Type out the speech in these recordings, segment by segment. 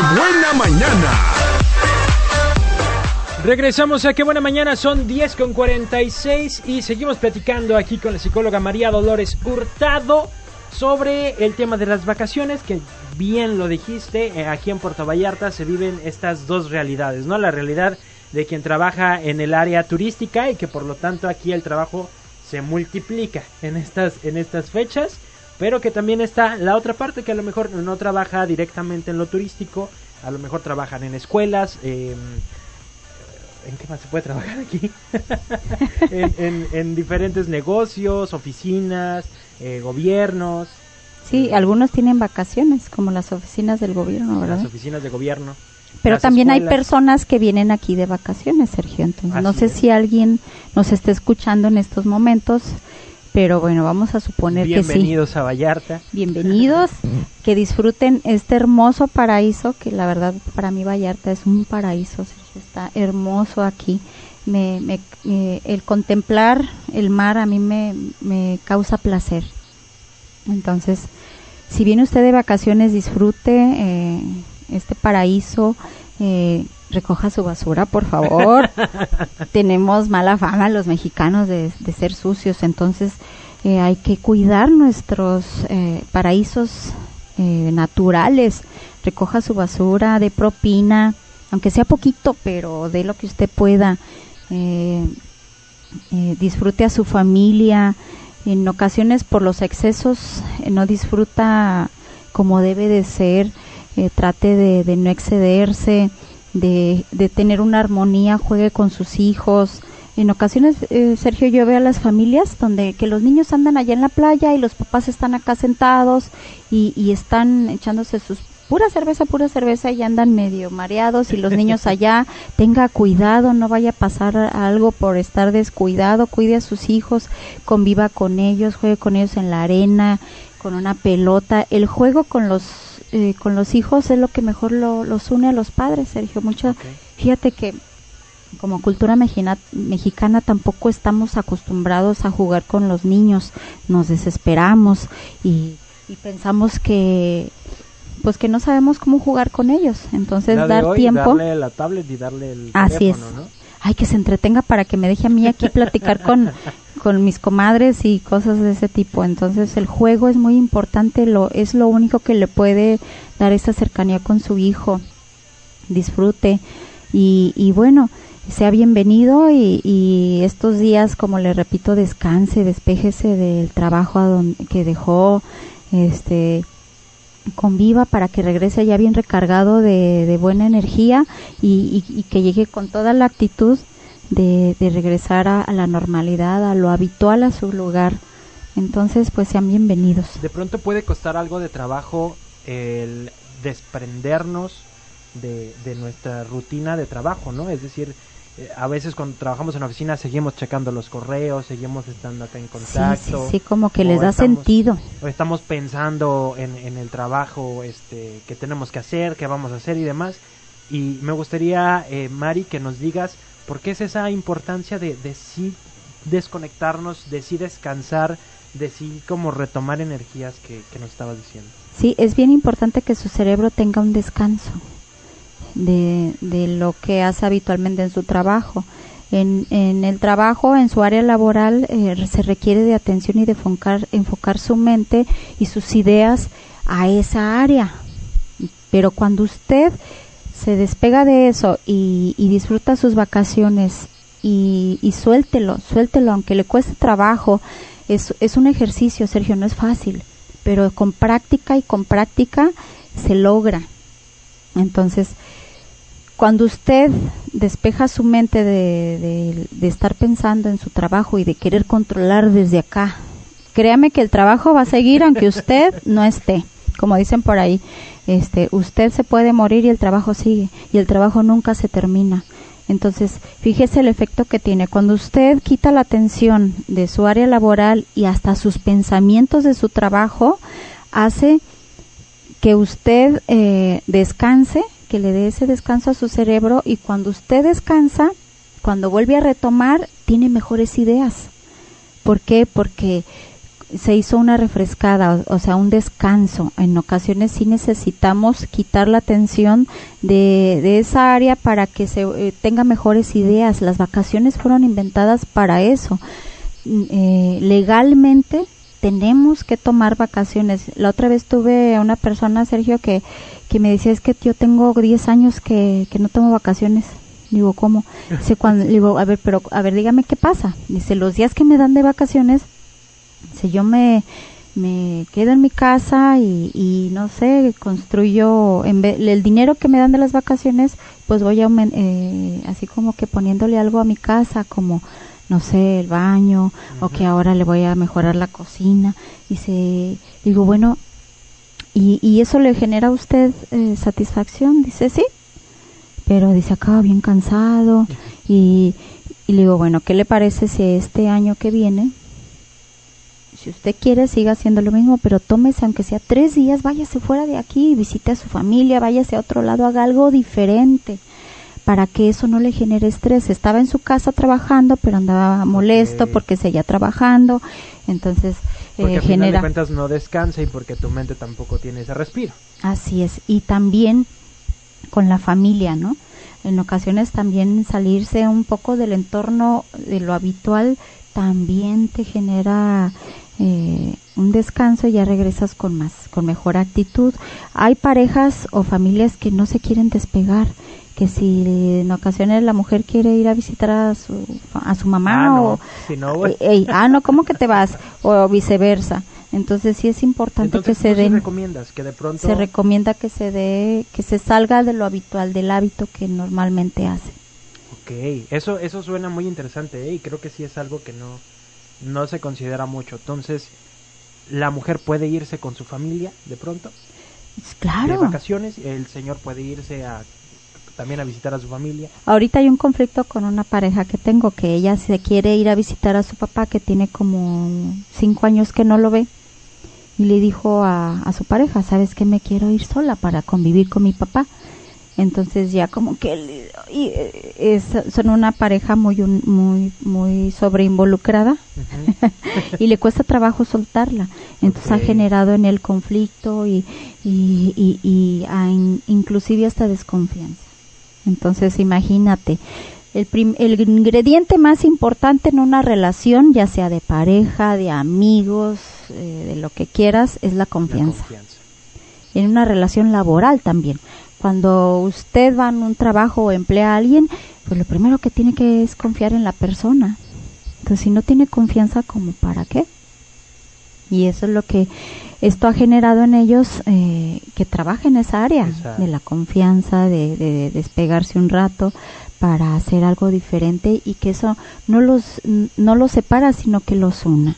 buena mañana! Regresamos a Qué Buena Mañana, son 10 con 46 y seguimos platicando aquí con la psicóloga María Dolores Hurtado sobre el tema de las vacaciones, que bien lo dijiste, eh, aquí en Puerto Vallarta se viven estas dos realidades, ¿no? La realidad de quien trabaja en el área turística y que por lo tanto aquí el trabajo se multiplica en estas, en estas fechas, pero que también está la otra parte que a lo mejor no trabaja directamente en lo turístico, a lo mejor trabajan en escuelas, em, ¿en qué más se puede trabajar aquí? en, diferentes negocios, oficinas, eh, gobiernos. Sí, algunos tienen vacaciones, como las oficinas del gobierno, ¿verdad? Las oficinas de gobierno. Pero también hay personas que vienen aquí de vacaciones, Sergio. Entonces, no sé si alguien nos está escuchando en estos momentos, pero bueno, vamos a suponer que sí. Bienvenidos a Vallarta. Bienvenidos, que disfruten este hermoso paraíso, que la verdad para mí Vallarta es un paraíso. Está hermoso aquí. Me, me, eh, el contemplar el mar a mí me, me causa placer. Entonces, si viene usted de vacaciones, disfrute. Eh, este paraíso, eh, recoja su basura, por favor. Tenemos mala fama los mexicanos de, ser sucios, entonces eh, hay que cuidar nuestros eh, paraísos naturales. Recoja su basura, de propina, aunque sea poquito, pero de lo que usted pueda. disfrute a su familia. En ocasiones por los excesos no disfruta como debe de ser eh, trate de, no excederse, de, tener una armonía, juegue con sus hijos. En ocasiones, eh, Sergio, yo veo a las familias donde que los niños andan allá en la playa y los papás están acá sentados y, están echándose sus pura cerveza, pura cerveza y andan medio mareados y los niños allá, tenga cuidado, no vaya a pasar algo por estar descuidado, cuide a sus hijos, conviva con ellos, juegue con ellos en la arena, con una pelota. El juego con los eh, con los hijos es lo que mejor los une a los padres, Sergio. Mucho, Fíjate que como cultura mexicana, tampoco estamos acostumbrados a jugar con los niños, nos desesperamos y, pensamos que pues que no sabemos cómo jugar con ellos. Entonces dar tiempo. Darle la tablet y darle el Así es. Ay, que se entretenga para que me deje a mí aquí platicar con, con mis comadres y cosas de ese tipo. Entonces el juego es muy importante, lo, es lo único que le puede dar esa cercanía con su hijo. Disfrute y, y bueno, sea bienvenido y, y, estos días, como le repito, descanse, despéjese del trabajo que dejó, este conviva para que regrese ya bien recargado de, de buena energía y, y, que llegue con toda la actitud de, regresar a, la normalidad, a lo habitual, a su lugar. Entonces, pues sean bienvenidos. De pronto puede costar algo de trabajo el desprendernos de, de nuestra rutina de trabajo, ¿no? Es decir, eh, a veces cuando trabajamos en la oficina seguimos checando los correos, seguimos estando acá en contacto. Sí, sí, como que les da sentido. O estamos pensando en, en, el trabajo este, que tenemos que hacer, que vamos a hacer y demás. Y me gustaría, eh, Mari, que nos digas ¿Por qué es esa importancia de, de sí desconectarnos, de sí descansar, de sí como retomar energías que, nos estabas diciendo? Sí, es bien importante que su cerebro tenga un descanso de, de lo que hace habitualmente en su trabajo. En, en, el trabajo, en su área laboral, eh, se requiere de atención y de enfocar, enfocar su mente y sus ideas a esa área. Pero cuando usted se despega de eso y, disfruta sus vacaciones y, y, suéltelo, suéltelo, aunque le cueste trabajo, es, es un ejercicio, Sergio, no es fácil, pero con práctica y con práctica se logra. Entonces, cuando usted despeja su mente de, de, estar pensando en su trabajo y de querer controlar desde acá, créame que el trabajo va a seguir aunque usted no esté, como dicen por ahí este, usted se puede morir y el trabajo sigue y el trabajo nunca se termina. Entonces, fíjese el efecto que tiene. Cuando usted quita la atención de su área laboral y hasta sus pensamientos de su trabajo, hace que usted eh, descanse, que le dé ese descanso a su cerebro y cuando usted descansa, cuando vuelve a retomar, tiene mejores ideas. ¿Por qué? Porque se hizo una refrescada, o, sea, un descanso. En ocasiones sí necesitamos quitar la atención de, de esa área para que se eh, tenga mejores ideas. Las vacaciones fueron inventadas para eso. Mm, eh, legalmente tenemos que tomar vacaciones. La otra vez tuve una persona, Sergio, que, que me decía, es que yo tengo 10 años que, que no tomo vacaciones. Digo, ¿cómo? Dice, cuando, digo, a ver, pero, a ver, dígame qué pasa. Dice, los días que me dan de vacaciones, si yo me, me quedo en mi casa y, y no sé, construyo, en el dinero que me dan de las vacaciones, pues voy a, eh, así como que poniéndole algo a mi casa, como, no sé, el baño, o que ahora le voy a mejorar la cocina. Y se, digo, bueno, ¿y, y eso le genera a usted eh, satisfacción? Dice, sí, pero dice, acaba bien cansado. Y, y le digo, bueno, ¿qué le parece si este año que viene si usted quiere, siga haciendo lo mismo, pero tómese, aunque sea tres días, váyase fuera de aquí, visite a su familia, váyase a otro lado, haga algo diferente para que eso no le genere estrés. Estaba en su casa trabajando, pero andaba molesto porque seguía trabajando, entonces porque eh, genera. de cuentas no descansa y porque tu mente tampoco tiene ese respiro. Así es, y también con la familia, ¿no? En ocasiones también salirse un poco del entorno de lo habitual también te genera eh, un descanso y ya regresas con más, con mejor actitud. Hay parejas o familias que no se quieren despegar, que si en ocasiones la mujer quiere ir a visitar a su, a su mamá ah, o... Si no, ah, no, ¿cómo que te vas? O viceversa. Entonces sí es importante que se den. recomiendas que de pronto se recomienda que se dé, que se salga de lo habitual del hábito que normalmente hace. Ok, eso eso suena muy interesante ¿eh? y creo que sí es algo que no no se considera mucho. Entonces, la mujer puede irse con su familia de pronto. Claro. De vacaciones, el señor puede irse a también a visitar a su familia. Ahorita hay un conflicto con una pareja que tengo, que ella se quiere ir a visitar a su papá, que tiene como cinco años que no lo ve, y le dijo a, a su pareja, ¿sabes que me quiero ir sola para convivir con mi papá? Entonces ya como que y, eh, es, son una pareja muy muy muy sobreinvolucrada. Y le cuesta trabajo soltarla. Entonces ha generado en el conflicto y y, y, y inclusive hasta desconfianza. Entonces imagínate el, el ingrediente más importante en una relación ya sea de pareja de amigos eh, de lo que quieras es la confianza. la confianza. En una relación laboral también cuando usted va en un trabajo o emplea a alguien, pues lo primero que tiene que es confiar en la persona. Entonces, si no tiene confianza, ¿como para qué? Y eso es lo que esto ha generado en ellos eh, que trabajen en esa área de la confianza, de, despegarse un rato para hacer algo diferente y que eso no los, no los separa, sino que los una.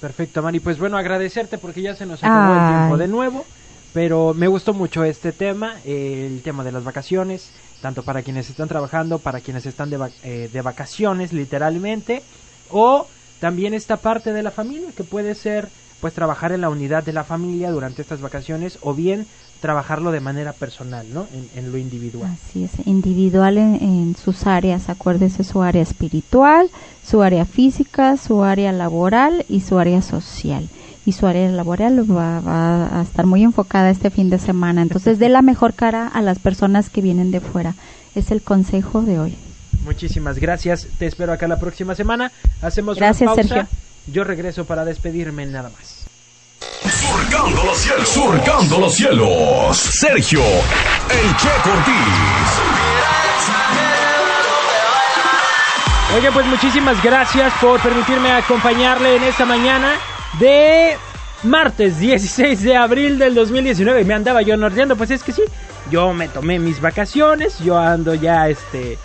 Perfecto, Mari. Pues bueno, agradecerte porque ya se nos acabó el tiempo de nuevo. Pero me gustó mucho este tema, el tema de las vacaciones, tanto para quienes están trabajando, para quienes están de, eh, de vacaciones literalmente, o también esta parte de la familia, que puede ser pues trabajar en la unidad de la familia durante estas vacaciones o bien trabajarlo de manera personal, ¿no? En, lo individual. Así es, individual en, en, sus áreas, acuérdese su área espiritual, su área física, su área laboral y su área social y su área laboral va, a estar muy enfocada este fin de semana. Entonces, dé la mejor cara a las personas que vienen de fuera. Es el consejo de hoy. Muchísimas gracias. Te espero acá la próxima semana. Hacemos gracias, una pausa. Sergio. Yo regreso para despedirme nada más. Surcando los cielos. Surcando los cielos. Sergio, el Che Cortés. Oye, pues muchísimas gracias por permitirme acompañarle en esta mañana de martes 16 de abril del 2019. Me andaba yo norteando, pues es que sí, yo me tomé mis vacaciones, yo ando ya este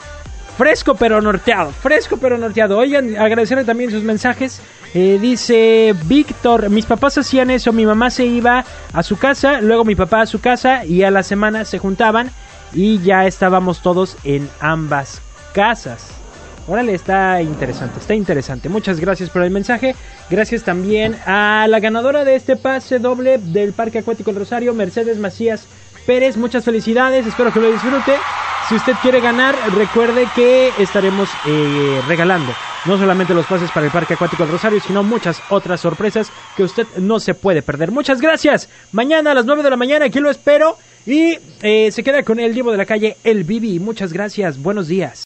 fresco pero norteado, fresco pero norteado. Oigan, agradecerle también sus mensajes. Eh, dice Víctor, mis papás hacían eso, mi mamá se iba a su casa, luego mi papá a su casa y a la semana se juntaban y ya estábamos todos en ambas casas. Órale, está interesante, está interesante. Muchas gracias por el mensaje. Gracias también a la ganadora de este pase doble del Parque Acuático El Rosario, Mercedes Macías Pérez. Muchas felicidades, espero que lo disfrute. Si usted quiere ganar, recuerde que estaremos eh, regalando no solamente los pases para el Parque Acuático del Rosario, sino muchas otras sorpresas que usted no se puede perder. Muchas gracias. Mañana a las 9 de la mañana aquí lo espero y eh, se queda con el Divo de la calle El Bibi. Muchas gracias. Buenos días.